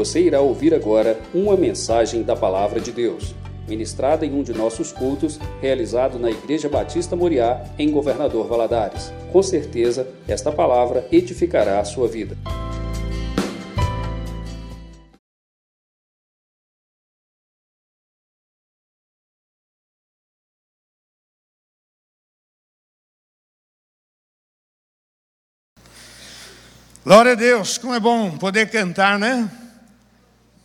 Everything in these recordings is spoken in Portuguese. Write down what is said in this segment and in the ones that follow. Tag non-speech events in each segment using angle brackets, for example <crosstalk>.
Você irá ouvir agora uma mensagem da Palavra de Deus, ministrada em um de nossos cultos, realizado na Igreja Batista Moriá, em Governador Valadares. Com certeza, esta palavra edificará a sua vida. Glória a Deus, como é bom poder cantar, né?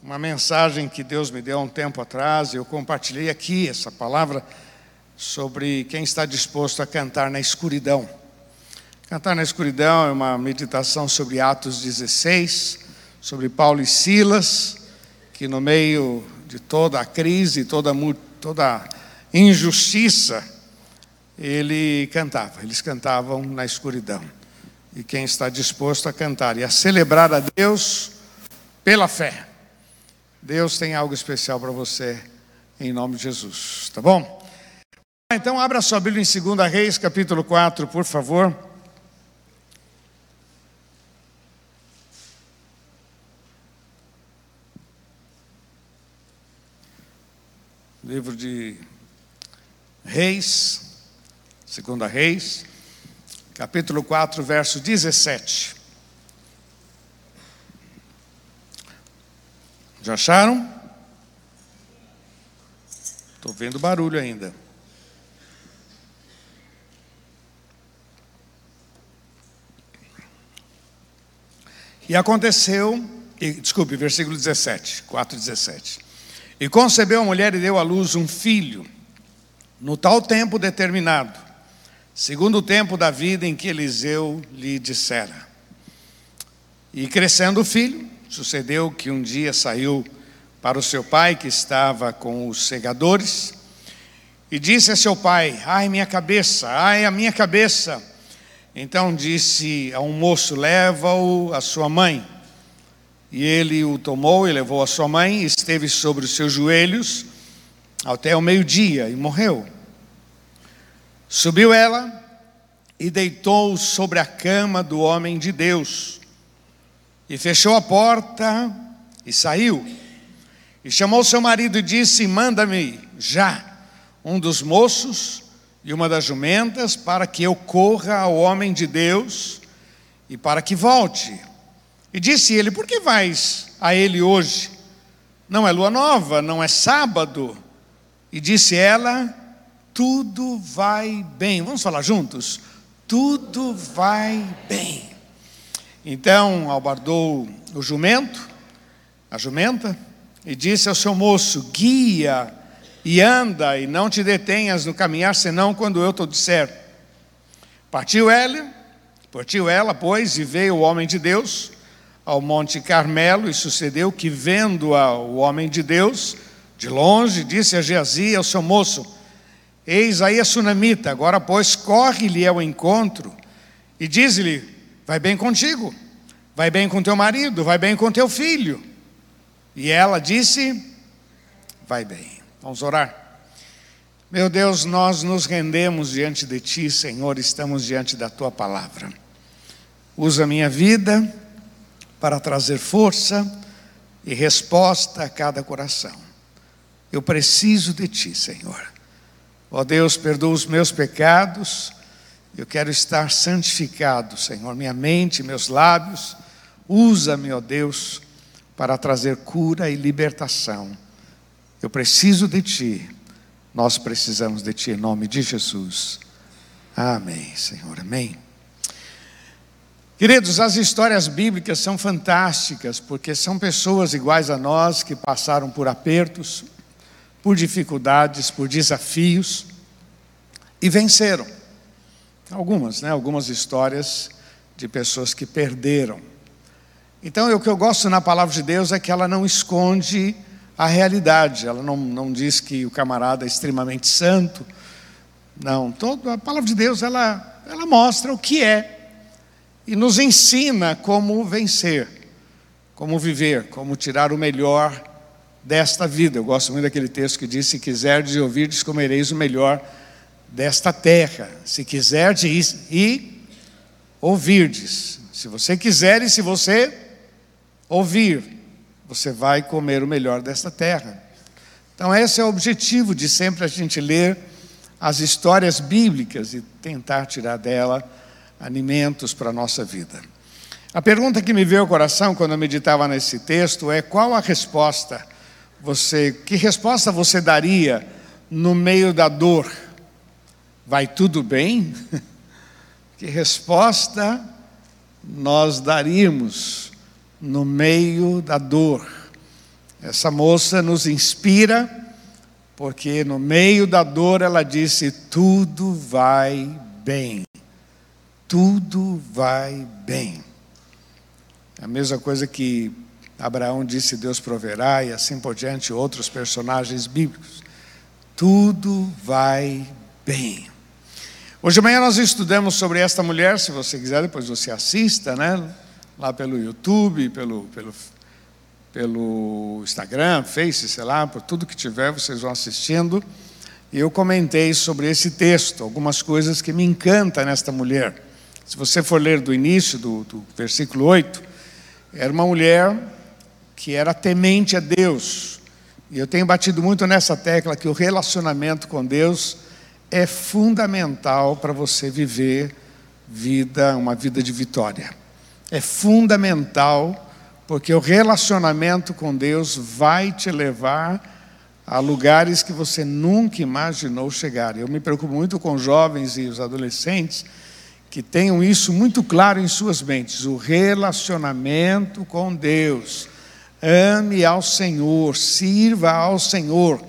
Uma mensagem que Deus me deu há um tempo atrás, eu compartilhei aqui essa palavra sobre quem está disposto a cantar na escuridão. Cantar na escuridão é uma meditação sobre Atos 16, sobre Paulo e Silas, que no meio de toda a crise, toda, toda a injustiça, ele cantava, eles cantavam na escuridão e quem está disposto a cantar e a celebrar a Deus pela fé. Deus tem algo especial para você em nome de Jesus, tá bom? Então abra sua Bíblia em 2 Reis, capítulo 4, por favor. Livro de Reis, segunda Reis capítulo 4, verso 17. Já acharam? Estou vendo barulho ainda. E aconteceu, e, desculpe, versículo 17, 4, 17. E concebeu a mulher e deu à luz um filho, no tal tempo determinado segundo o tempo da vida em que Eliseu lhe dissera. E crescendo o filho, sucedeu que um dia saiu para o seu pai, que estava com os segadores, e disse a seu pai: Ai, minha cabeça, ai, a minha cabeça. Então disse a um moço: Leva-o à sua mãe. E ele o tomou e levou à sua mãe, e esteve sobre os seus joelhos até o meio-dia e morreu. Subiu ela e deitou sobre a cama do homem de Deus, e fechou a porta e saiu. E chamou seu marido e disse: Manda-me já um dos moços e uma das jumentas, para que eu corra ao homem de Deus e para que volte. E disse ele: Por que vais a ele hoje? Não é lua nova, não é sábado. E disse ela: tudo vai bem. Vamos falar juntos? Tudo vai bem. Então albardou o jumento, a jumenta, e disse ao seu moço: Guia e anda, e não te detenhas no caminhar, senão quando eu te disser. Partiu ela, partiu ela, pois, e veio o homem de Deus ao Monte Carmelo, e sucedeu que, vendo o homem de Deus, de longe, disse a Geazi, ao seu moço: Eis aí a sunamita, agora pois corre-lhe ao encontro e diz-lhe: Vai bem contigo, vai bem com teu marido, vai bem com teu filho. E ela disse: Vai bem. Vamos orar. Meu Deus, nós nos rendemos diante de Ti, Senhor, estamos diante da Tua palavra. Usa minha vida para trazer força e resposta a cada coração. Eu preciso de Ti, Senhor. Ó Deus, perdoa os meus pecados. Eu quero estar santificado, Senhor. Minha mente, meus lábios. Usa-me, ó Deus, para trazer cura e libertação. Eu preciso de Ti. Nós precisamos de Ti, em nome de Jesus. Amém, Senhor. Amém. Queridos, as histórias bíblicas são fantásticas, porque são pessoas iguais a nós que passaram por apertos, por dificuldades, por desafios e venceram. Algumas, né? Algumas histórias de pessoas que perderam. Então, o que eu gosto na palavra de Deus é que ela não esconde a realidade, ela não, não diz que o camarada é extremamente santo. Não, todo, a palavra de Deus ela, ela mostra o que é e nos ensina como vencer, como viver, como tirar o melhor desta vida. Eu gosto muito daquele texto que diz: Se quiserdes ouvirdes, comereis o melhor desta terra. Se quiserdes e ouvirdes. Se você quiser e se você ouvir. você vai comer o melhor desta terra. Então, esse é o objetivo de sempre a gente ler as histórias bíblicas e tentar tirar dela alimentos para a nossa vida. A pergunta que me veio ao coração quando eu meditava nesse texto é: qual a resposta? Você, que resposta você daria no meio da dor? Vai tudo bem? <laughs> Que resposta nós daríamos no meio da dor? Essa moça nos inspira, porque no meio da dor ela disse: tudo vai bem. Tudo vai bem. A mesma coisa que Abraão disse: Deus proverá, e assim por diante, outros personagens bíblicos. Tudo vai bem. Hoje de manhã nós estudamos sobre esta mulher, se você quiser, depois você assista, né? Lá pelo YouTube, pelo, pelo pelo Instagram, Face, sei lá, por tudo que tiver, vocês vão assistindo. E eu comentei sobre esse texto, algumas coisas que me encantam nesta mulher. Se você for ler do início, do, do versículo 8, era uma mulher que era temente a Deus. E eu tenho batido muito nessa tecla que o relacionamento com Deus é fundamental para você viver vida, uma vida de vitória. É fundamental porque o relacionamento com Deus vai te levar a lugares que você nunca imaginou chegar. Eu me preocupo muito com jovens e os adolescentes que tenham isso muito claro em suas mentes: o relacionamento com Deus. Ame ao Senhor, sirva ao Senhor.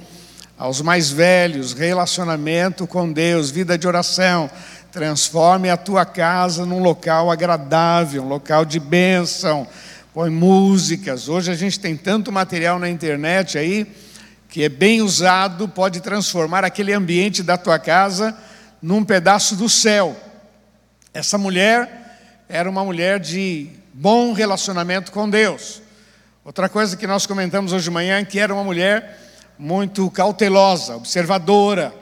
Aos mais velhos, relacionamento com Deus, vida de oração. Transforme a tua casa num local agradável, um local de bênção põe músicas. Hoje a gente tem tanto material na internet aí que é bem usado, pode transformar aquele ambiente da tua casa num pedaço do céu. Essa mulher era uma mulher de bom relacionamento com Deus. Outra coisa que nós comentamos hoje de manhã que era uma mulher muito cautelosa, observadora.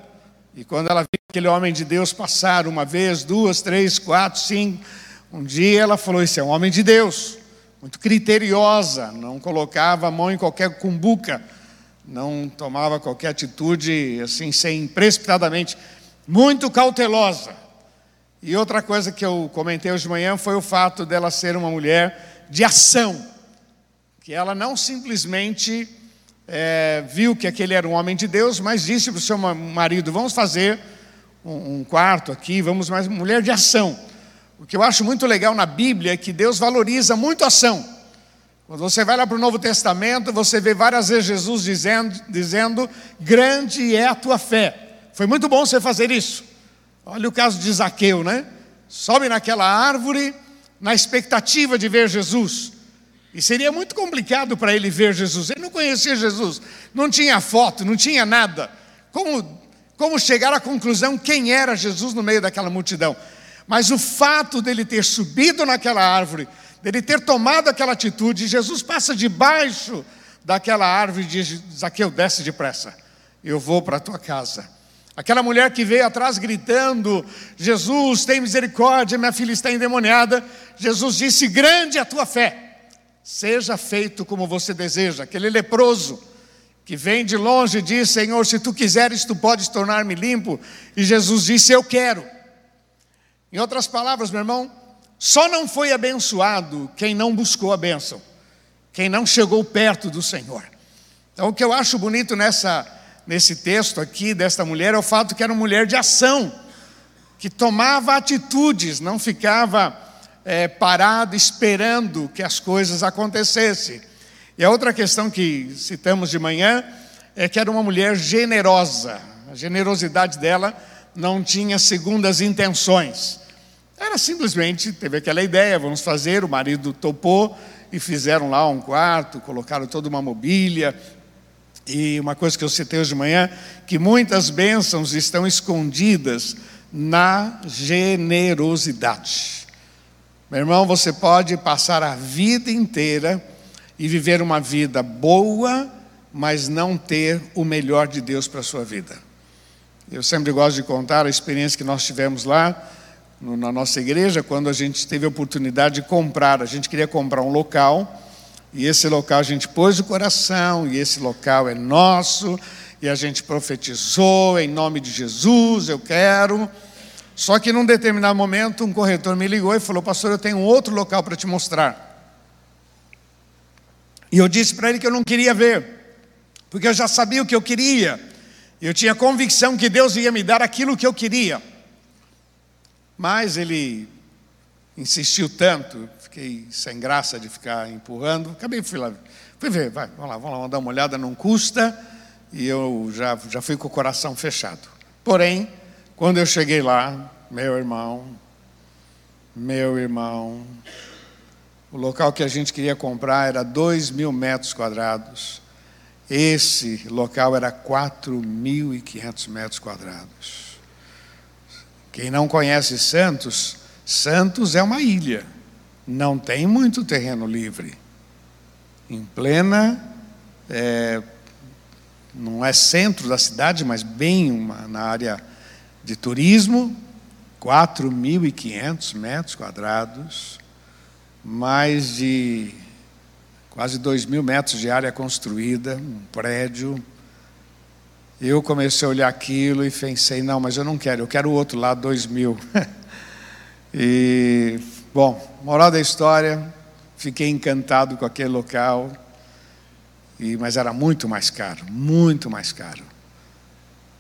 E quando ela viu aquele homem de Deus passar uma vez, duas, três, quatro, cinco, um dia ela falou: Isso é um homem de Deus muito criteriosa, não colocava a mão em qualquer cumbuca, não tomava qualquer atitude assim, sem precipitadamente, muito cautelosa. E outra coisa que eu comentei hoje de manhã foi o fato dela ser uma mulher de ação, que ela não simplesmente é, viu que aquele era um homem de Deus, mas disse para o seu marido: vamos fazer um, um quarto aqui, vamos mais mulher de ação. O que eu acho muito legal na Bíblia é que Deus valoriza muito a ação. Quando você vai lá para o Novo Testamento, você vê várias vezes Jesus dizendo, dizendo: Grande é a tua fé. Foi muito bom você fazer isso. Olha o caso de Zaqueu, né? Sobe naquela árvore na expectativa de ver Jesus. E seria muito complicado para ele ver Jesus. Ele não conhecia Jesus, não tinha foto, não tinha nada. Como, como chegar à conclusão quem era Jesus no meio daquela multidão? Mas o fato dele ter subido naquela árvore, dele ter tomado aquela atitude, Jesus passa debaixo daquela árvore e diz: Zaqueu, desce depressa, eu vou para a tua casa. Aquela mulher que veio atrás gritando: Jesus, tem misericórdia, minha filha está endemoniada. Jesus disse: Grande é a tua fé, seja feito como você deseja. Aquele leproso que vem de longe diz: Senhor, se tu quiseres, tu podes tornar-me limpo. E Jesus disse: Eu quero. Em outras palavras, meu irmão, só não foi abençoado quem não buscou a bênção, quem não chegou perto do Senhor. Então, o que eu acho bonito nessa, nesse texto aqui desta mulher é o fato que era uma mulher de ação, que tomava atitudes, não ficava é, parada esperando que as coisas acontecessem. E a outra questão que citamos de manhã é que era uma mulher generosa. A generosidade dela não tinha segundas intenções. Era simplesmente, teve aquela ideia, vamos fazer, o marido topou e fizeram lá um quarto, colocaram toda uma mobília. E uma coisa que eu citei hoje de manhã, que muitas bênçãos estão escondidas na generosidade. Meu irmão, você pode passar a vida inteira e viver uma vida boa, mas não ter o melhor de Deus para a sua vida. Eu sempre gosto de contar a experiência que nós tivemos lá na nossa igreja, quando a gente teve a oportunidade de comprar, a gente queria comprar um local E esse local a gente pôs o coração, e esse local é nosso, e a gente profetizou em nome de Jesus, eu quero. Só que num determinado momento, um corretor me ligou e falou: Pastor, eu tenho outro local para te mostrar. E eu disse para ele que eu não queria ver, porque eu já sabia o que eu queria. Eu tinha convicção que Deus ia me dar aquilo que eu queria. Mas ele insistiu tanto, fiquei sem graça de ficar empurrando. Acabei fui lá, fui ver, vai, vamos lá, vamos lá, dar uma olhada, não custa. E eu já, já fui com o coração fechado. Porém, quando eu cheguei lá, meu irmão, meu irmão, o local que a gente queria comprar era 2 mil metros quadrados. Esse local era 4.500 metros quadrados. Quem não conhece Santos, Santos é uma ilha, não tem muito terreno livre. Em plena, é, não é centro da cidade, mas bem uma, na área de turismo, 4.500 metros quadrados, mais de quase 2 mil metros de área construída, um prédio. Eu comecei a olhar aquilo e pensei, não, mas eu não quero, eu quero o outro lado, 2 mil. <laughs> e, bom, moral da história, fiquei encantado com aquele local, e, mas era muito mais caro, muito mais caro.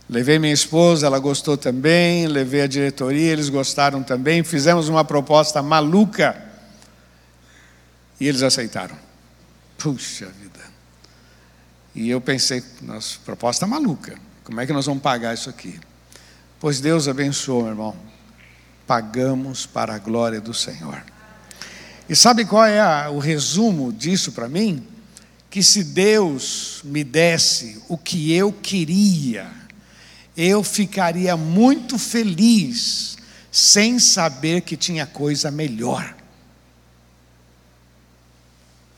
Levei minha esposa, ela gostou também, levei a diretoria, eles gostaram também, fizemos uma proposta maluca e eles aceitaram. Puxa vida. E eu pensei, nossa, proposta maluca. Como é que nós vamos pagar isso aqui? Pois Deus abençoou, meu irmão. Pagamos para a glória do Senhor. E sabe qual é a, o resumo disso para mim? Que se Deus me desse o que eu queria, eu ficaria muito feliz sem saber que tinha coisa melhor.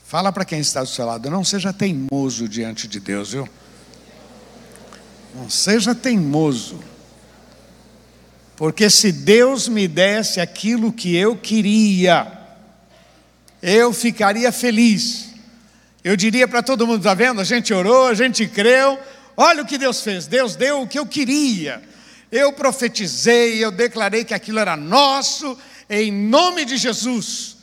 Fala para quem está do seu lado, não seja teimoso diante de Deus, viu? Não seja teimoso. Porque se Deus me desse aquilo que eu queria, eu ficaria feliz. Eu diria para todo mundo: está vendo? A gente orou, a gente creu, olha o que Deus fez. Deus deu o que eu queria. Eu profetizei, eu declarei que aquilo era nosso, em nome de Jesus.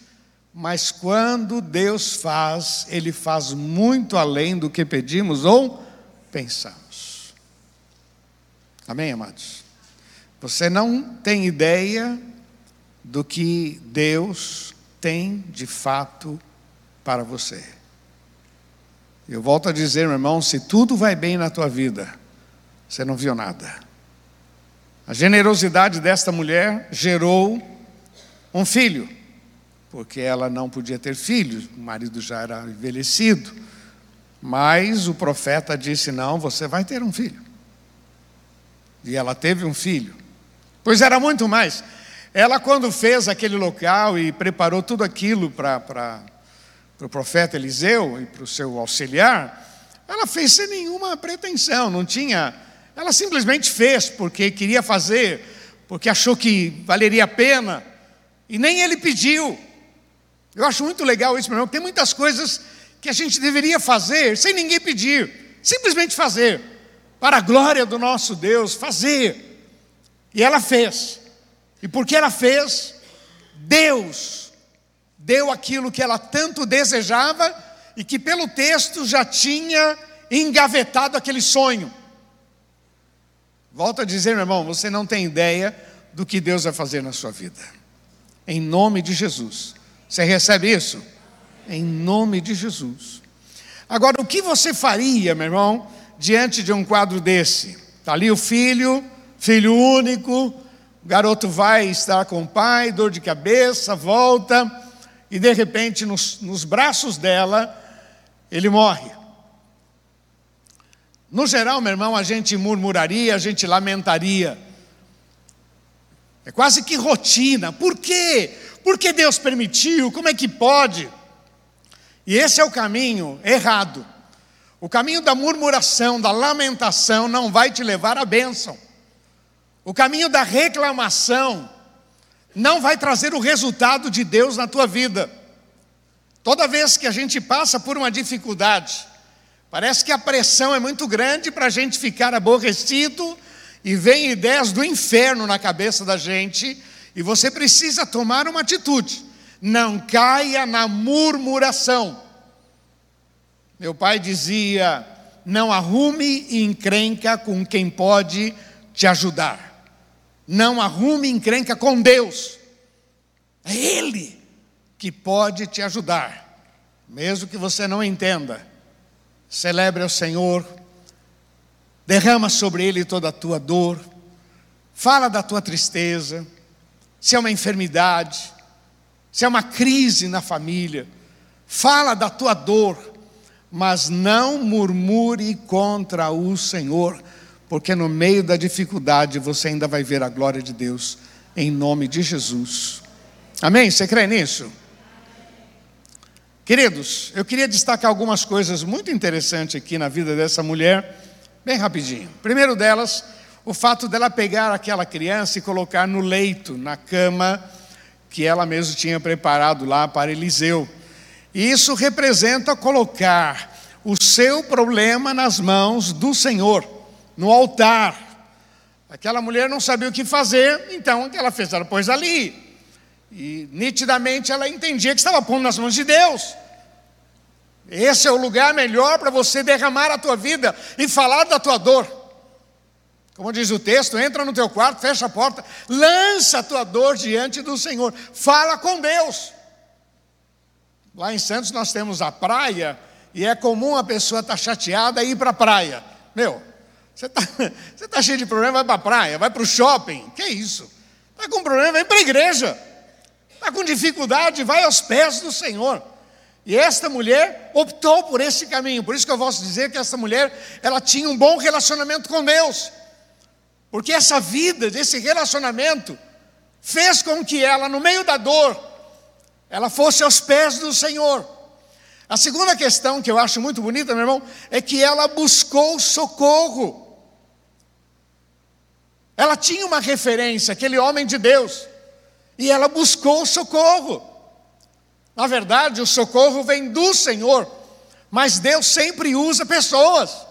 Mas quando Deus faz, Ele faz muito além do que pedimos ou pensamos. Amém, amados? Você não tem ideia do que Deus tem de fato para você. Eu volto a dizer, meu irmão, se tudo vai bem na tua vida, você não viu nada. A generosidade desta mulher gerou um filho porque ela não podia ter filhos, o marido já era envelhecido. Mas o profeta disse: Não, você vai ter um filho. E ela teve um filho. Pois era muito mais. Ela, quando fez aquele local e preparou tudo aquilo para, para o profeta Eliseu e para o seu auxiliar, ela fez sem nenhuma pretensão, não tinha. Ela simplesmente fez porque queria fazer, porque achou que valeria a pena, e nem ele pediu. Eu acho muito legal isso, meu irmão. Tem muitas coisas que a gente deveria fazer sem ninguém pedir, simplesmente fazer, para a glória do nosso Deus, fazer. E ela fez. E porque ela fez, Deus deu aquilo que ela tanto desejava e que pelo texto já tinha engavetado aquele sonho. Volto a dizer, meu irmão, você não tem ideia do que Deus vai fazer na sua vida. Em nome de Jesus. Você recebe isso? Em nome de Jesus. Agora, o que você faria, meu irmão, diante de um quadro desse? Está ali o filho, filho único, o garoto vai estar com o pai, dor de cabeça, volta, e de repente, nos, nos braços dela, ele morre. No geral, meu irmão, a gente murmuraria, a gente lamentaria. É quase que rotina. Por quê? Por que Deus permitiu? Como é que pode? E esse é o caminho errado. O caminho da murmuração, da lamentação, não vai te levar à bênção. O caminho da reclamação não vai trazer o resultado de Deus na tua vida. Toda vez que a gente passa por uma dificuldade, parece que a pressão é muito grande para a gente ficar aborrecido e vem ideias do inferno na cabeça da gente e você precisa tomar uma atitude. Não caia na murmuração. Meu pai dizia: não arrume encrenca com quem pode te ajudar. Não arrume encrenca com Deus. É Ele que pode te ajudar, mesmo que você não entenda. Celebre ao Senhor, derrama sobre Ele toda a tua dor, fala da tua tristeza, se é uma enfermidade, se é uma crise na família, fala da tua dor, mas não murmure contra o Senhor, porque no meio da dificuldade você ainda vai ver a glória de Deus, em nome de Jesus. Amém? Você crê nisso? Queridos, eu queria destacar algumas coisas muito interessantes aqui na vida dessa mulher, bem rapidinho. Primeiro delas, o fato dela pegar aquela criança e colocar no leito, na cama que ela mesma tinha preparado lá para Eliseu. E isso representa colocar o seu problema nas mãos do Senhor, no altar. Aquela mulher não sabia o que fazer, então o que ela fez? Ela pôs ali. E nitidamente ela entendia que estava pondo nas mãos de Deus. Esse é o lugar melhor para você derramar a tua vida e falar da tua dor. Como diz o texto, entra no teu quarto, fecha a porta, lança a tua dor diante do Senhor, fala com Deus. Lá em Santos nós temos a praia, e é comum a pessoa estar tá chateada e ir para a praia. Meu, você está <laughs> você tá cheio de problema, vai para a praia, vai para o shopping, que isso? Está com problema, vem para a igreja. Está com dificuldade, vai aos pés do Senhor. E esta mulher optou por esse caminho. Por isso que eu posso dizer que essa mulher, ela tinha um bom relacionamento com Deus. Porque essa vida, desse relacionamento, fez com que ela, no meio da dor, ela fosse aos pés do Senhor. A segunda questão que eu acho muito bonita, meu irmão, é que ela buscou socorro. Ela tinha uma referência, aquele homem de Deus e ela buscou socorro. Na verdade, o socorro vem do Senhor, mas Deus sempre usa pessoas.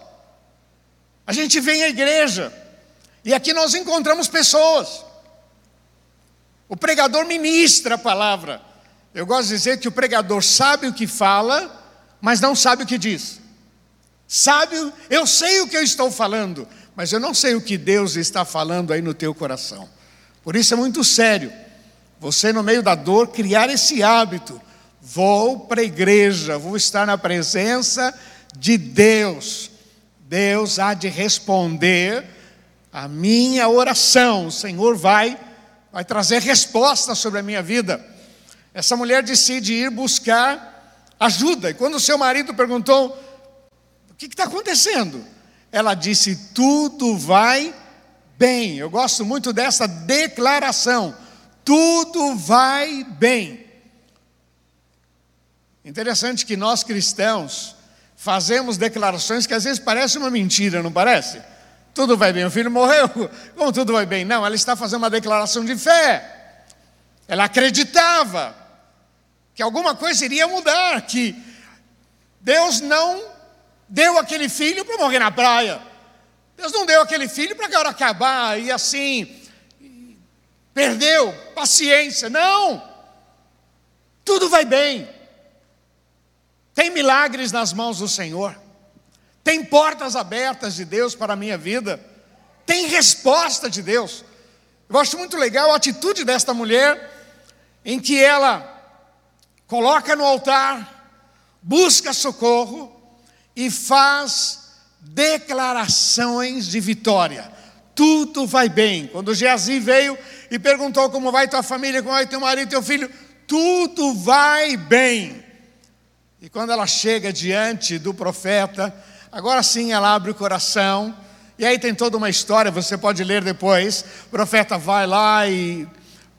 A gente vem à igreja, e aqui nós encontramos pessoas. O pregador ministra a palavra. Eu gosto de dizer que o pregador sabe o que fala, mas não sabe o que diz. Sabe, eu sei o que eu estou falando, mas eu não sei o que Deus está falando aí no teu coração. Por isso é muito sério você, no meio da dor, criar esse hábito. Vou para a igreja, vou estar na presença de Deus. Deus há de responder a minha oração. O Senhor vai, vai trazer resposta sobre a minha vida. Essa mulher decide ir buscar ajuda. E quando o seu marido perguntou: O que está acontecendo? Ela disse: Tudo vai bem. Eu gosto muito dessa declaração tudo vai bem. Interessante que nós cristãos fazemos declarações que às vezes parecem uma mentira, não parece? Tudo vai bem, o filho morreu, <laughs> como tudo vai bem? Não, ela está fazendo uma declaração de fé. Ela acreditava que alguma coisa iria mudar, que Deus não deu aquele filho para morrer na praia. Deus não deu aquele filho para agora acabar e assim perdeu, paciência. Não! Tudo vai bem. Tem milagres nas mãos do Senhor. Tem portas abertas de Deus para a minha vida. Tem resposta de Deus. Eu acho muito legal a atitude desta mulher, em que ela coloca no altar, busca socorro e faz declarações de vitória. Tudo vai bem. Quando Geazi veio e perguntou como vai tua família, como vai teu marido, teu filho, tudo vai bem. E quando ela chega diante do profeta, agora sim ela abre o coração, e aí tem toda uma história, você pode ler depois. O profeta vai lá e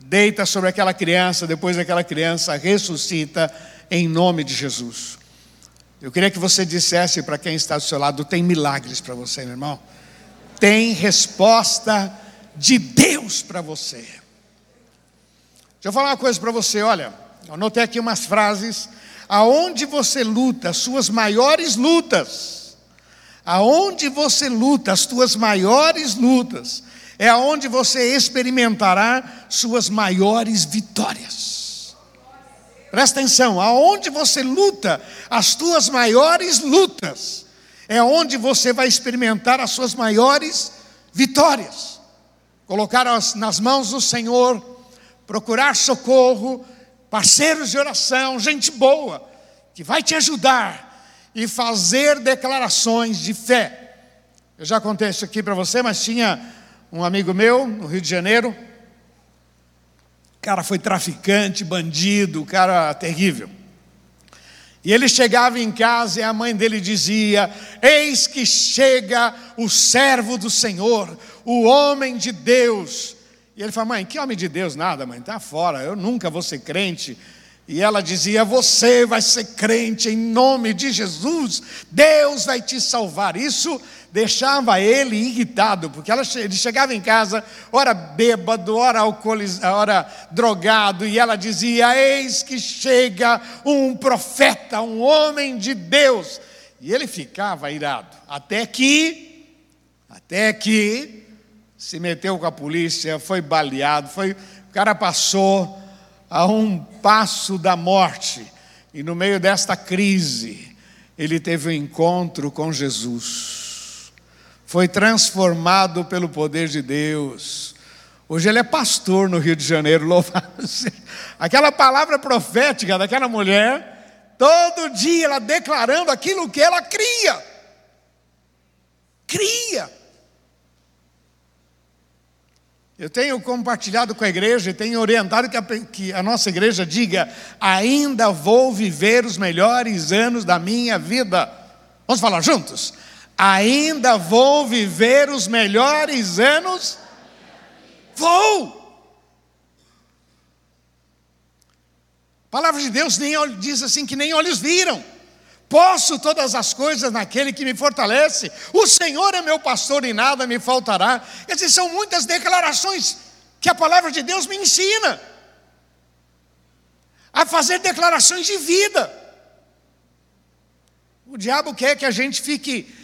deita sobre aquela criança, depois aquela criança ressuscita em nome de Jesus. Eu queria que você dissesse para quem está do seu lado: tem milagres para você, meu irmão. Tem resposta de Deus para você. Deixa eu falar uma coisa para você, olha, eu anotei aqui umas frases. aonde você luta as suas maiores lutas, aonde você luta as suas maiores lutas, é aonde você experimentará suas maiores vitórias. Presta atenção, aonde você luta as tuas maiores lutas, é onde você vai experimentar as suas maiores vitórias. Colocar nas mãos do Senhor, procurar socorro, parceiros de oração, gente boa, que vai te ajudar e fazer declarações de fé. Eu já contei isso aqui para você, mas tinha um amigo meu no Rio de Janeiro. Cara foi traficante, bandido, cara terrível. E ele chegava em casa e a mãe dele dizia: Eis que chega o servo do Senhor, o homem de Deus. E ele falou, mãe, que homem de Deus? Nada, mãe, está fora, eu nunca vou ser crente. E ela dizia: Você vai ser crente em nome de Jesus, Deus vai te salvar. Isso deixava ele irritado, porque ela, ele chegava em casa, ora bêbado, ora ora drogado, e ela dizia: Eis que chega um profeta, um homem de Deus. E ele ficava irado, até que, até que, se meteu com a polícia, foi baleado, foi, o cara passou a um passo da morte. E no meio desta crise, ele teve um encontro com Jesus. Foi transformado pelo poder de Deus. Hoje ele é pastor no Rio de Janeiro, <laughs> louvado seja. Aquela palavra profética daquela mulher, todo dia ela declarando aquilo que ela cria. Cria. Eu tenho compartilhado com a igreja e tenho orientado que a, que a, nossa igreja diga: ainda vou viver os melhores anos da minha vida. Vamos falar juntos? Ainda vou viver os melhores anos? Vou! A palavra de Deus nem, diz assim que nem olhos viram. Posso todas as coisas naquele que me fortalece. O Senhor é meu pastor e nada me faltará. Dizer, são muitas declarações que a palavra de Deus me ensina a fazer declarações de vida. O diabo quer que a gente fique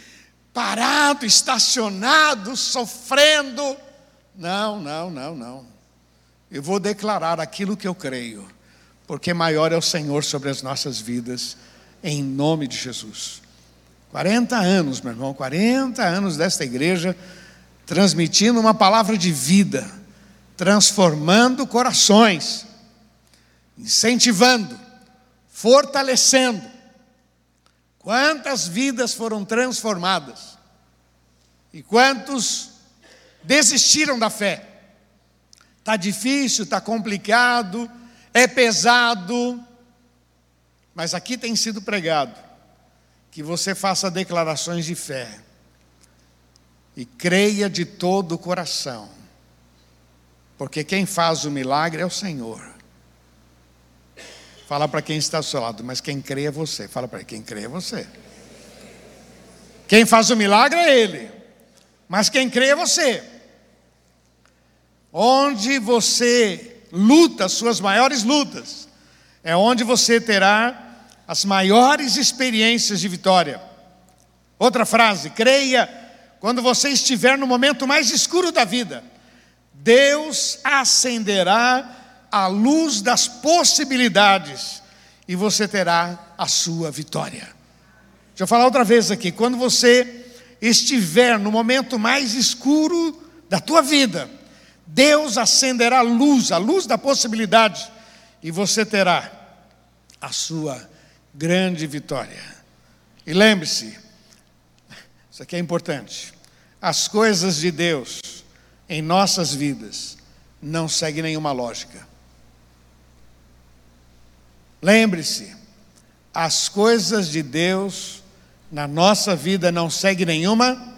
parado, estacionado, sofrendo. Não, não, não, não. Eu vou declarar aquilo que eu creio, porque maior é o Senhor sobre as nossas vidas em nome de Jesus. 40 anos, meu irmão, 40 anos desta igreja, transmitindo uma palavra de vida, transformando corações, incentivando, fortalecendo. Quantas vidas foram transformadas? E quantos desistiram da fé? Está difícil, está complicado, é pesado, mas aqui tem sido pregado que você faça declarações de fé e creia de todo o coração, porque quem faz o milagre é o Senhor. Fala para quem está ao seu lado, mas quem crê é você. Fala para quem crê é você. Quem faz o milagre é Ele, mas quem crê é você. Onde você luta as suas maiores lutas, é onde você terá as maiores experiências de vitória. Outra frase, creia quando você estiver no momento mais escuro da vida. Deus acenderá a luz das possibilidades e você terá a sua vitória. Deixa eu falar outra vez aqui. Quando você estiver no momento mais escuro da tua vida, Deus acenderá a luz, a luz da possibilidade, e você terá a sua grande vitória. E lembre-se, isso aqui é importante: as coisas de Deus em nossas vidas não seguem nenhuma lógica. Lembre-se, as coisas de Deus na nossa vida não seguem nenhuma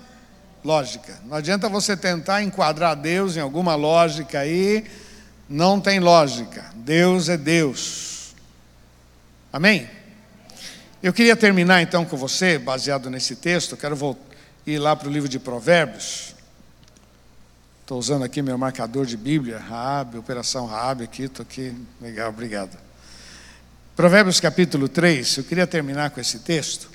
lógica. Não adianta você tentar enquadrar Deus em alguma lógica aí, não tem lógica. Deus é Deus. Amém? Eu queria terminar então com você, baseado nesse texto, quero ir lá para o livro de Provérbios. Estou usando aqui meu marcador de Bíblia, Raab, Operação Raab aqui, estou aqui. Legal, obrigado. Provérbios capítulo 3, eu queria terminar com esse texto.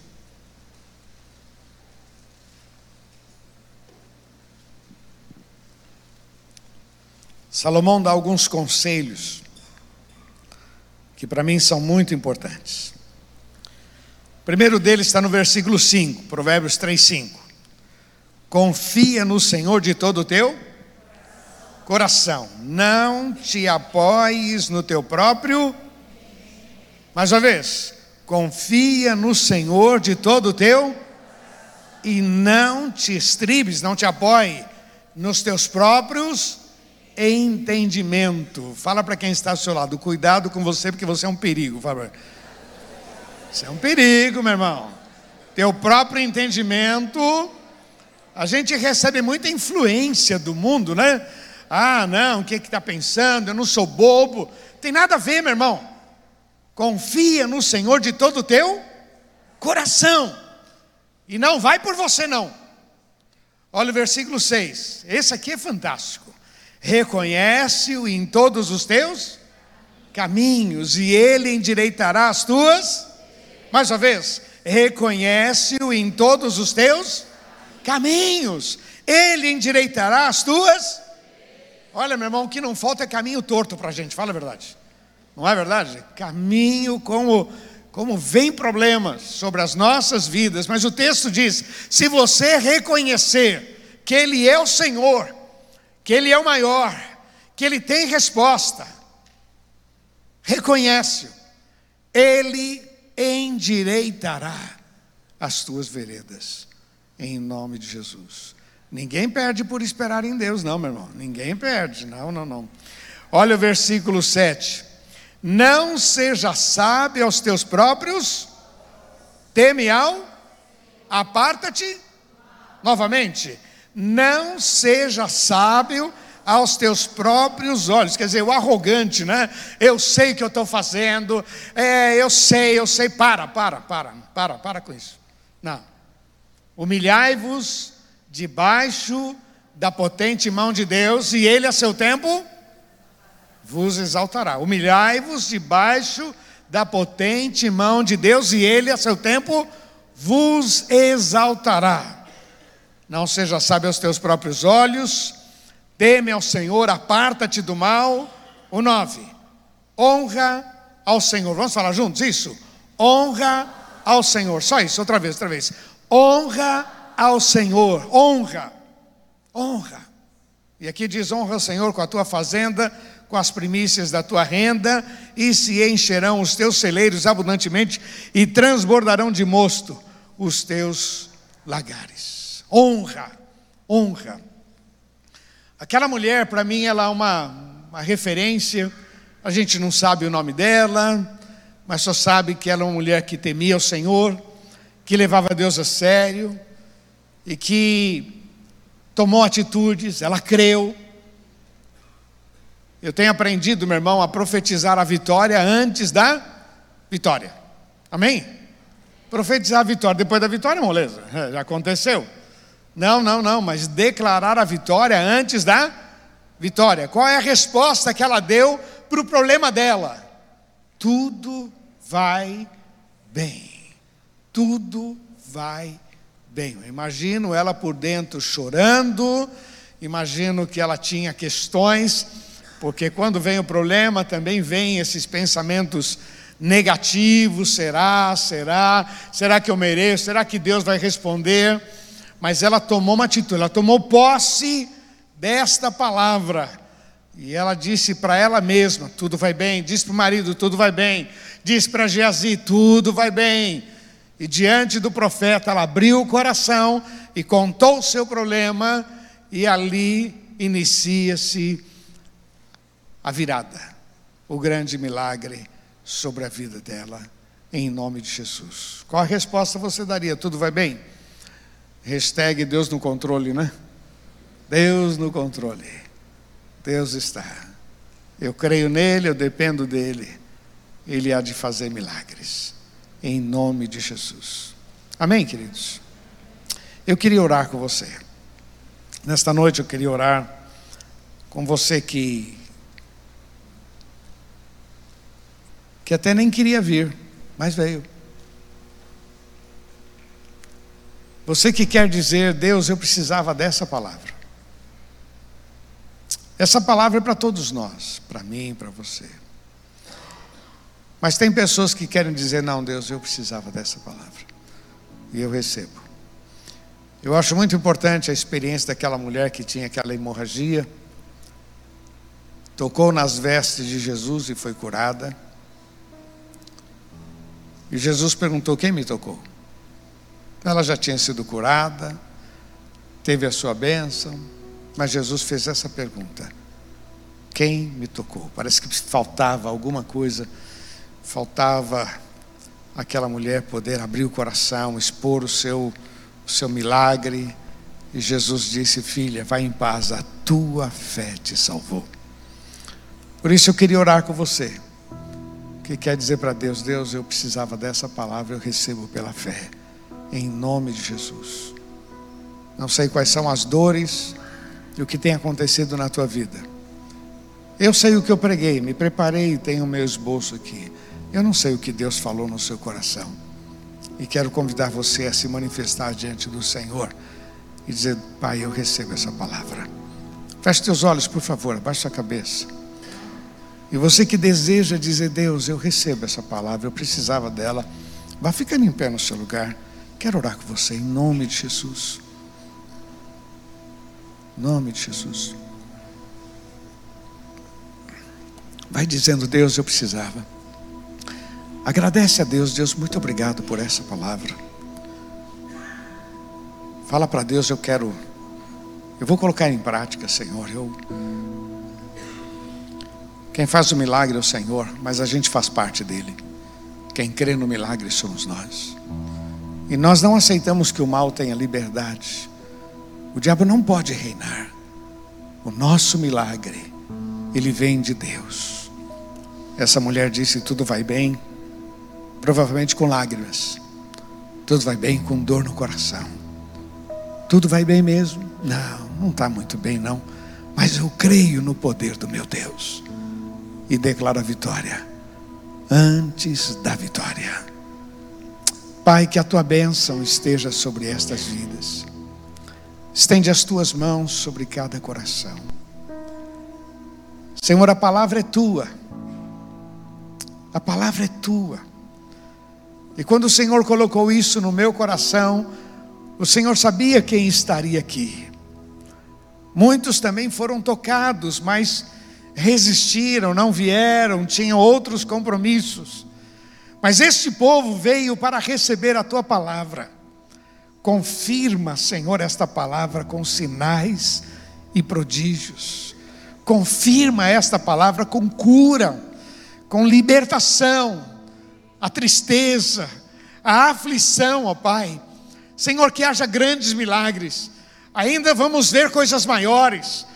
Salomão dá alguns conselhos que para mim são muito importantes. O primeiro deles está no versículo 5, Provérbios 3, 5. Confia no Senhor de todo o teu coração, não te apoies no teu próprio. Mais uma vez, confia no Senhor de todo o teu e não te estribes, não te apoie nos teus próprios entendimento. Fala para quem está ao seu lado, cuidado com você, porque você é um perigo. Fala. Você é um perigo, meu irmão. Teu próprio entendimento. A gente recebe muita influência do mundo, né? Ah, não, o que está pensando? Eu não sou bobo. Tem nada a ver, meu irmão. Confia no Senhor de todo o teu coração. E não vai por você, não. Olha o versículo 6. Esse aqui é fantástico. Reconhece-o em todos os teus caminhos, e ele endireitará as tuas. Mais uma vez, reconhece-o em todos os teus caminhos, ele endireitará as tuas. Olha, meu irmão, o que não falta é caminho torto para a gente, fala a verdade. Não é verdade? Caminho como, como vem problemas sobre as nossas vidas, mas o texto diz: se você reconhecer que Ele é o Senhor, que Ele é o maior, que Ele tem resposta. Reconhece-o, Ele endireitará as tuas veredas, em nome de Jesus. Ninguém perde por esperar em Deus, não, meu irmão. Ninguém perde, não, não, não. Olha o versículo 7. Não seja sábio aos teus próprios, teme ao, aparta-te, novamente, não seja sábio aos teus próprios olhos, quer dizer, o arrogante, né? Eu sei o que eu estou fazendo, é, eu sei, eu sei, para, para, para, para, para com isso. Não. Humilhai-vos debaixo da potente mão de Deus, e Ele a seu tempo vos exaltará. Humilhai-vos debaixo da potente mão de Deus, e Ele a seu tempo vos exaltará. Não seja sábio aos teus próprios olhos, teme ao Senhor, aparta-te do mal. O 9, honra ao Senhor. Vamos falar juntos isso? Honra ao Senhor. Só isso, outra vez, outra vez. Honra ao Senhor. Honra. Honra. E aqui diz: honra ao Senhor com a tua fazenda, com as primícias da tua renda, e se encherão os teus celeiros abundantemente, e transbordarão de mosto os teus lagares honra, honra. Aquela mulher, para mim, ela é uma, uma referência, a gente não sabe o nome dela, mas só sabe que ela é uma mulher que temia o Senhor, que levava Deus a sério e que tomou atitudes, ela creu. Eu tenho aprendido, meu irmão, a profetizar a vitória antes da vitória. Amém? Profetizar a vitória, depois da vitória, moleza, <laughs> já aconteceu. Não, não, não, mas declarar a vitória antes da vitória. Qual é a resposta que ela deu para o problema dela? Tudo vai bem. Tudo vai bem. Eu imagino ela por dentro chorando, imagino que ela tinha questões, porque quando vem o problema também vem esses pensamentos negativos: será, será, será que eu mereço? Será que Deus vai responder? Mas ela tomou uma atitude, ela tomou posse desta palavra. E ela disse para ela mesma: tudo vai bem. Disse para o marido: tudo vai bem. Disse para Geazi: tudo vai bem. E diante do profeta, ela abriu o coração e contou o seu problema, e ali inicia-se a virada, o grande milagre sobre a vida dela, em nome de Jesus. Qual a resposta você daria? Tudo vai bem? Hashtag Deus no controle, né? Deus no controle. Deus está. Eu creio nele, eu dependo dele. Ele há de fazer milagres. Em nome de Jesus. Amém, queridos? Eu queria orar com você. Nesta noite eu queria orar com você que que até nem queria vir, mas veio. Você que quer dizer, Deus, eu precisava dessa palavra. Essa palavra é para todos nós, para mim, para você. Mas tem pessoas que querem dizer, não, Deus, eu precisava dessa palavra. E eu recebo. Eu acho muito importante a experiência daquela mulher que tinha aquela hemorragia, tocou nas vestes de Jesus e foi curada. E Jesus perguntou: Quem me tocou? Ela já tinha sido curada, teve a sua bênção, mas Jesus fez essa pergunta: Quem me tocou? Parece que faltava alguma coisa, faltava aquela mulher poder abrir o coração, expor o seu, o seu milagre. E Jesus disse: Filha, vai em paz, a tua fé te salvou. Por isso eu queria orar com você, que quer dizer para Deus: Deus, eu precisava dessa palavra, eu recebo pela fé em nome de Jesus. Não sei quais são as dores e o que tem acontecido na tua vida. Eu sei o que eu preguei, me preparei tenho o meu esboço aqui. Eu não sei o que Deus falou no seu coração. E quero convidar você a se manifestar diante do Senhor e dizer: Pai, eu recebo essa palavra. Feche teus olhos, por favor, abaixe a cabeça. E você que deseja dizer: Deus, eu recebo essa palavra, eu precisava dela, vá ficando em pé no seu lugar. Quero orar com você em nome de Jesus. Em nome de Jesus. Vai dizendo, Deus, eu precisava. Agradece a Deus, Deus, muito obrigado por essa palavra. Fala para Deus, eu quero, eu vou colocar em prática, Senhor. Eu, quem faz o milagre é o Senhor, mas a gente faz parte dele. Quem crê no milagre somos nós. E nós não aceitamos que o mal tenha liberdade. O diabo não pode reinar. O nosso milagre, ele vem de Deus. Essa mulher disse: tudo vai bem, provavelmente com lágrimas. Tudo vai bem com dor no coração. Tudo vai bem mesmo? Não, não está muito bem, não. Mas eu creio no poder do meu Deus. E declaro a vitória antes da vitória. Pai, que a tua bênção esteja sobre estas vidas. Estende as tuas mãos sobre cada coração. Senhor, a palavra é tua. A palavra é tua. E quando o Senhor colocou isso no meu coração, o Senhor sabia quem estaria aqui. Muitos também foram tocados, mas resistiram, não vieram, tinham outros compromissos. Mas este povo veio para receber a tua palavra. Confirma, Senhor, esta palavra com sinais e prodígios. Confirma esta palavra com cura, com libertação, a tristeza, a aflição, ó Pai. Senhor, que haja grandes milagres. Ainda vamos ver coisas maiores.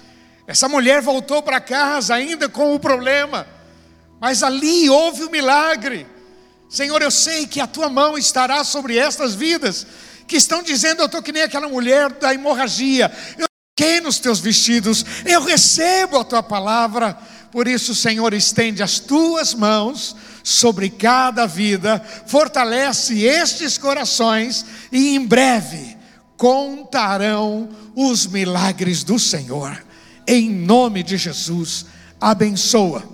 Essa mulher voltou para casa ainda com o problema, mas ali houve o milagre. Senhor, eu sei que a tua mão estará sobre estas vidas que estão dizendo: Eu estou que nem aquela mulher da hemorragia, eu toquei nos teus vestidos, eu recebo a tua palavra. Por isso, Senhor, estende as tuas mãos sobre cada vida, fortalece estes corações e em breve contarão os milagres do Senhor. Em nome de Jesus, abençoa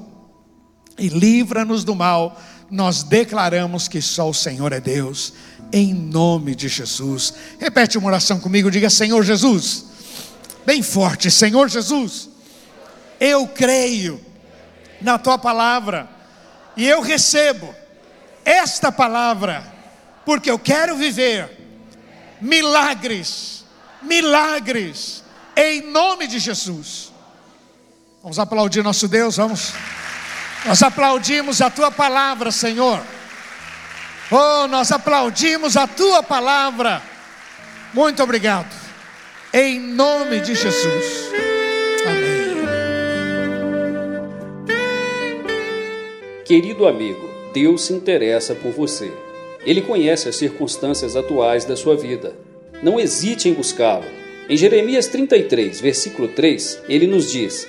e livra-nos do mal nós declaramos que só o Senhor é Deus, em nome de Jesus. Repete uma oração comigo, diga: Senhor Jesus, bem forte, Senhor Jesus, eu creio na tua palavra e eu recebo esta palavra, porque eu quero viver milagres, milagres, em nome de Jesus. Vamos aplaudir nosso Deus, vamos. Nós aplaudimos a tua palavra, Senhor. Oh, nós aplaudimos a tua palavra. Muito obrigado. Em nome de Jesus. Amém. Querido amigo, Deus se interessa por você. Ele conhece as circunstâncias atuais da sua vida. Não hesite em buscá-lo. Em Jeremias 33, versículo 3, ele nos diz: